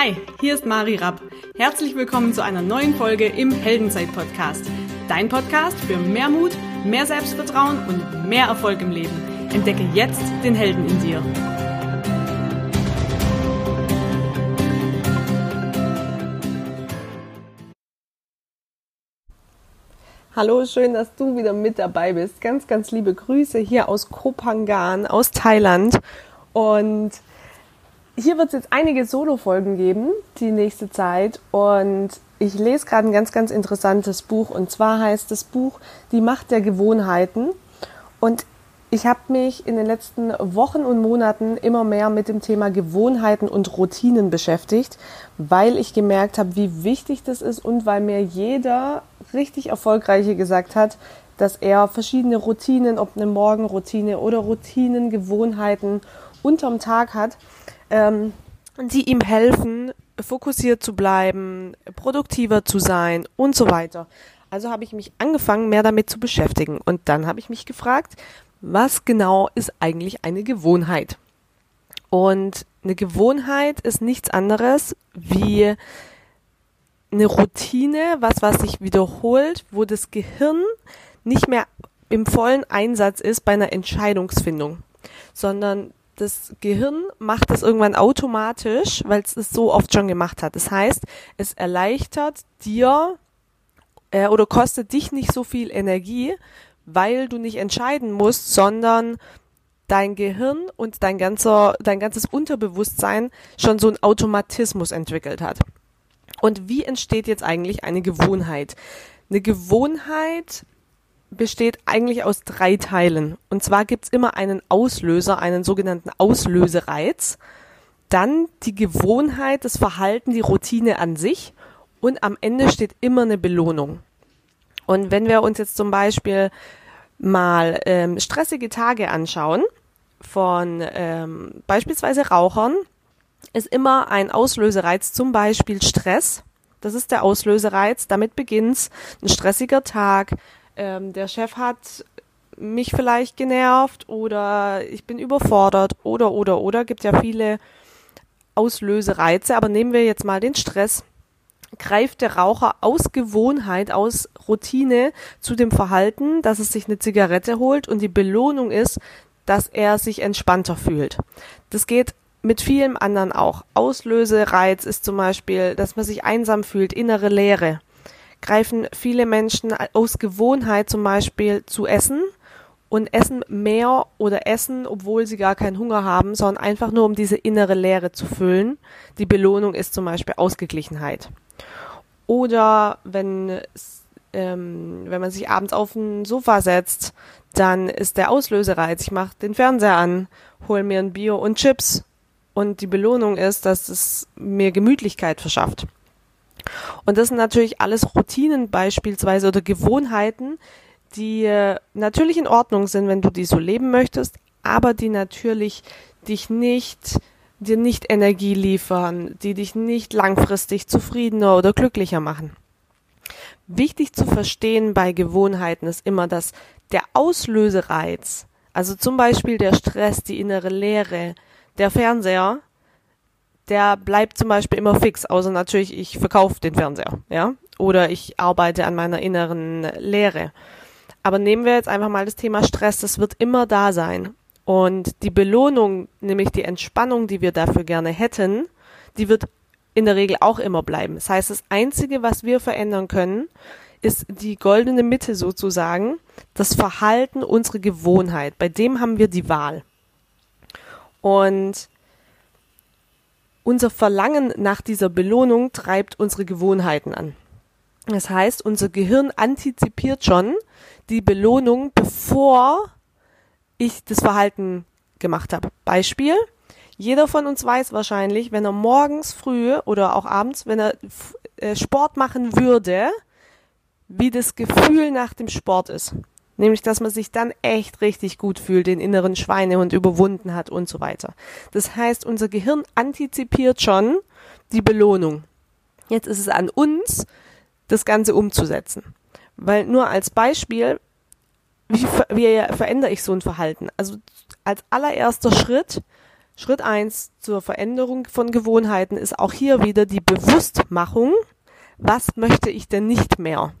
Hi, hier ist Mari Rapp. Herzlich willkommen zu einer neuen Folge im Heldenzeit-Podcast. Dein Podcast für mehr Mut, mehr Selbstvertrauen und mehr Erfolg im Leben. Entdecke jetzt den Helden in dir. Hallo, schön, dass du wieder mit dabei bist. Ganz, ganz liebe Grüße hier aus Kopangan, aus Thailand. Und hier wird es jetzt einige Solo-Folgen geben, die nächste Zeit. Und ich lese gerade ein ganz, ganz interessantes Buch. Und zwar heißt das Buch Die Macht der Gewohnheiten. Und ich habe mich in den letzten Wochen und Monaten immer mehr mit dem Thema Gewohnheiten und Routinen beschäftigt, weil ich gemerkt habe, wie wichtig das ist und weil mir jeder richtig erfolgreiche gesagt hat, dass er verschiedene Routinen, ob eine Morgenroutine oder Routinen, Gewohnheiten unterm Tag hat ähm, die ihm helfen, fokussiert zu bleiben, produktiver zu sein und so weiter. Also habe ich mich angefangen, mehr damit zu beschäftigen. Und dann habe ich mich gefragt, was genau ist eigentlich eine Gewohnheit? Und eine Gewohnheit ist nichts anderes wie eine Routine, was, was sich wiederholt, wo das Gehirn nicht mehr im vollen Einsatz ist bei einer Entscheidungsfindung, sondern das Gehirn macht das irgendwann automatisch, weil es es so oft schon gemacht hat. Das heißt, es erleichtert dir äh, oder kostet dich nicht so viel Energie, weil du nicht entscheiden musst, sondern dein Gehirn und dein ganzer, dein ganzes Unterbewusstsein schon so einen Automatismus entwickelt hat. Und wie entsteht jetzt eigentlich eine Gewohnheit? Eine Gewohnheit besteht eigentlich aus drei Teilen. Und zwar gibt's immer einen Auslöser, einen sogenannten Auslösereiz, dann die Gewohnheit, das Verhalten, die Routine an sich und am Ende steht immer eine Belohnung. Und wenn wir uns jetzt zum Beispiel mal ähm, stressige Tage anschauen von ähm, beispielsweise Rauchern, ist immer ein Auslösereiz, zum Beispiel Stress. Das ist der Auslösereiz. Damit beginnt's. Ein stressiger Tag, ähm, der Chef hat mich vielleicht genervt oder ich bin überfordert oder oder oder gibt ja viele Auslösereize, aber nehmen wir jetzt mal den Stress. Greift der Raucher aus Gewohnheit, aus Routine zu dem Verhalten, dass er sich eine Zigarette holt und die Belohnung ist, dass er sich entspannter fühlt. Das geht mit vielem anderen auch. Auslösereiz ist zum Beispiel, dass man sich einsam fühlt, innere Leere greifen viele Menschen aus Gewohnheit zum Beispiel zu essen und essen mehr oder essen, obwohl sie gar keinen Hunger haben, sondern einfach nur um diese innere Leere zu füllen. Die Belohnung ist zum Beispiel Ausgeglichenheit. Oder wenn ähm, wenn man sich abends auf ein Sofa setzt, dann ist der Auslösereiz. Ich mache den Fernseher an, hol mir ein Bier und Chips und die Belohnung ist, dass es mir Gemütlichkeit verschafft. Und das sind natürlich alles Routinen beispielsweise oder Gewohnheiten, die äh, natürlich in Ordnung sind, wenn du die so leben möchtest, aber die natürlich dich nicht dir nicht Energie liefern, die dich nicht langfristig zufriedener oder glücklicher machen. Wichtig zu verstehen bei Gewohnheiten ist immer, dass der Auslösereiz, also zum Beispiel der Stress, die innere Leere, der Fernseher, der bleibt zum Beispiel immer fix, außer natürlich, ich verkaufe den Fernseher, ja, oder ich arbeite an meiner inneren Lehre. Aber nehmen wir jetzt einfach mal das Thema Stress, das wird immer da sein. Und die Belohnung, nämlich die Entspannung, die wir dafür gerne hätten, die wird in der Regel auch immer bleiben. Das heißt, das Einzige, was wir verändern können, ist die goldene Mitte sozusagen, das Verhalten, unsere Gewohnheit. Bei dem haben wir die Wahl. Und unser Verlangen nach dieser Belohnung treibt unsere Gewohnheiten an. Das heißt, unser Gehirn antizipiert schon die Belohnung, bevor ich das Verhalten gemacht habe. Beispiel. Jeder von uns weiß wahrscheinlich, wenn er morgens früh oder auch abends, wenn er äh, Sport machen würde, wie das Gefühl nach dem Sport ist. Nämlich, dass man sich dann echt richtig gut fühlt, den inneren Schweinehund überwunden hat und so weiter. Das heißt, unser Gehirn antizipiert schon die Belohnung. Jetzt ist es an uns, das Ganze umzusetzen. Weil nur als Beispiel, wie, wie verändere ich so ein Verhalten? Also als allererster Schritt Schritt eins zur Veränderung von Gewohnheiten ist auch hier wieder die Bewusstmachung. Was möchte ich denn nicht mehr?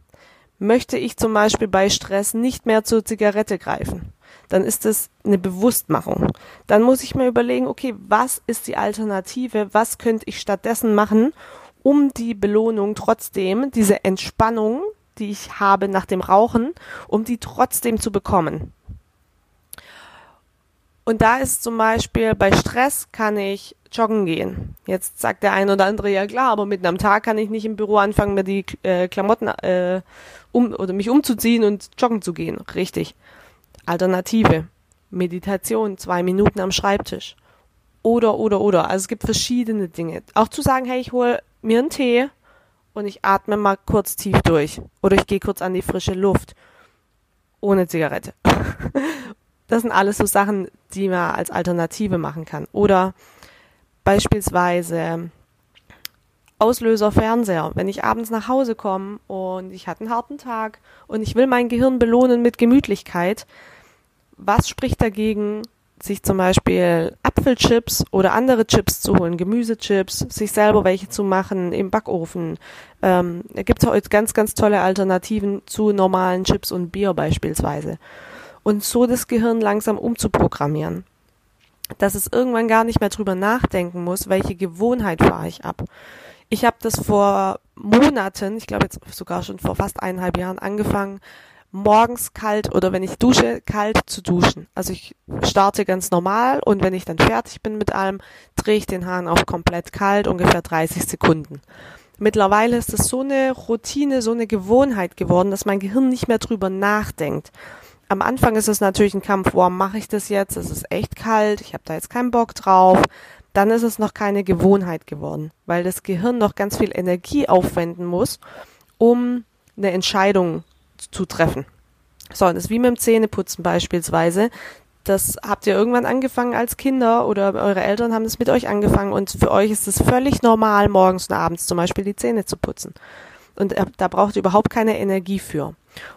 Möchte ich zum Beispiel bei Stress nicht mehr zur Zigarette greifen? Dann ist es eine Bewusstmachung. Dann muss ich mir überlegen, okay, was ist die Alternative? Was könnte ich stattdessen machen, um die Belohnung trotzdem, diese Entspannung, die ich habe nach dem Rauchen, um die trotzdem zu bekommen? Und da ist zum Beispiel bei Stress kann ich joggen gehen. Jetzt sagt der eine oder andere, ja klar, aber mitten am Tag kann ich nicht im Büro anfangen, mir die äh, Klamotten äh, um oder mich umzuziehen und joggen zu gehen. Richtig. Alternative. Meditation, zwei Minuten am Schreibtisch. Oder, oder, oder. Also es gibt verschiedene Dinge. Auch zu sagen, hey, ich hole mir einen Tee und ich atme mal kurz tief durch. Oder ich gehe kurz an die frische Luft. Ohne Zigarette. Das sind alles so Sachen, die man als Alternative machen kann. Oder beispielsweise Auslöser Fernseher. Wenn ich abends nach Hause komme und ich hatte einen harten Tag und ich will mein Gehirn belohnen mit Gemütlichkeit, was spricht dagegen, sich zum Beispiel Apfelchips oder andere Chips zu holen, Gemüsechips, sich selber welche zu machen im Backofen. Ähm, da gibt es heute ganz, ganz tolle Alternativen zu normalen Chips und Bier beispielsweise und so das Gehirn langsam umzuprogrammieren. Dass es irgendwann gar nicht mehr drüber nachdenken muss, welche Gewohnheit fahre ich ab. Ich habe das vor Monaten, ich glaube jetzt sogar schon vor fast eineinhalb Jahren angefangen, morgens kalt oder wenn ich dusche, kalt zu duschen. Also ich starte ganz normal und wenn ich dann fertig bin mit allem, drehe ich den Hahn auf komplett kalt, ungefähr 30 Sekunden. Mittlerweile ist es so eine Routine, so eine Gewohnheit geworden, dass mein Gehirn nicht mehr drüber nachdenkt am Anfang ist es natürlich ein Kampf, warum mache ich das jetzt? Es ist echt kalt, ich habe da jetzt keinen Bock drauf. Dann ist es noch keine Gewohnheit geworden, weil das Gehirn noch ganz viel Energie aufwenden muss, um eine Entscheidung zu treffen. So, das ist wie mit dem Zähneputzen beispielsweise. Das habt ihr irgendwann angefangen als Kinder oder eure Eltern haben das mit euch angefangen und für euch ist es völlig normal, morgens und abends zum Beispiel die Zähne zu putzen. Und da braucht ihr überhaupt keine Energie für.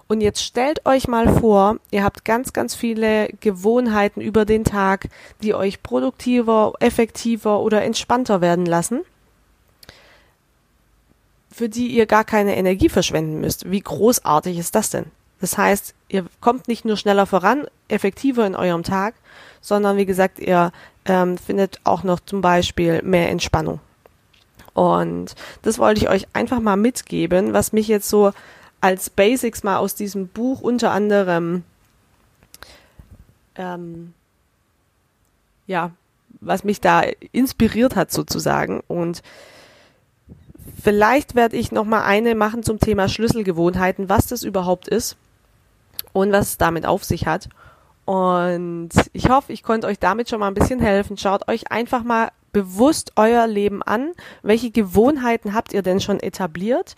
Und jetzt stellt euch mal vor, ihr habt ganz, ganz viele Gewohnheiten über den Tag, die euch produktiver, effektiver oder entspannter werden lassen, für die ihr gar keine Energie verschwenden müsst. Wie großartig ist das denn? Das heißt, ihr kommt nicht nur schneller voran, effektiver in eurem Tag, sondern wie gesagt, ihr ähm, findet auch noch zum Beispiel mehr Entspannung. Und das wollte ich euch einfach mal mitgeben, was mich jetzt so als Basics mal aus diesem Buch unter anderem ähm, ja, was mich da inspiriert hat sozusagen und vielleicht werde ich noch mal eine machen zum Thema Schlüsselgewohnheiten, was das überhaupt ist und was es damit auf sich hat. Und ich hoffe, ich konnte euch damit schon mal ein bisschen helfen. Schaut euch einfach mal bewusst euer Leben an. Welche Gewohnheiten habt ihr denn schon etabliert?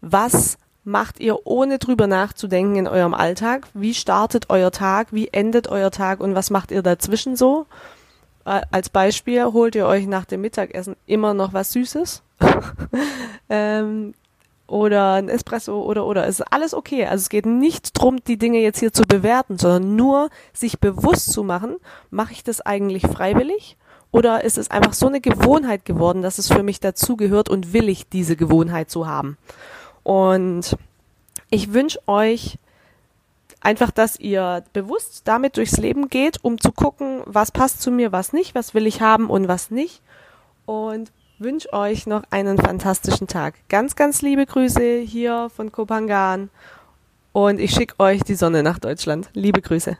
Was macht ihr ohne drüber nachzudenken in eurem Alltag? Wie startet euer Tag? Wie endet euer Tag? Und was macht ihr dazwischen so? Äh, als Beispiel holt ihr euch nach dem Mittagessen immer noch was Süßes ähm, oder ein Espresso oder oder es ist alles okay. Also es geht nicht drum, die Dinge jetzt hier zu bewerten, sondern nur sich bewusst zu machen, mache ich das eigentlich freiwillig oder ist es einfach so eine Gewohnheit geworden, dass es für mich dazugehört und will ich diese Gewohnheit so haben? Und ich wünsche euch einfach, dass ihr bewusst damit durchs Leben geht, um zu gucken, was passt zu mir, was nicht, was will ich haben und was nicht. Und wünsche euch noch einen fantastischen Tag. Ganz, ganz liebe Grüße hier von Kopangan und ich schicke euch die Sonne nach Deutschland. Liebe Grüße.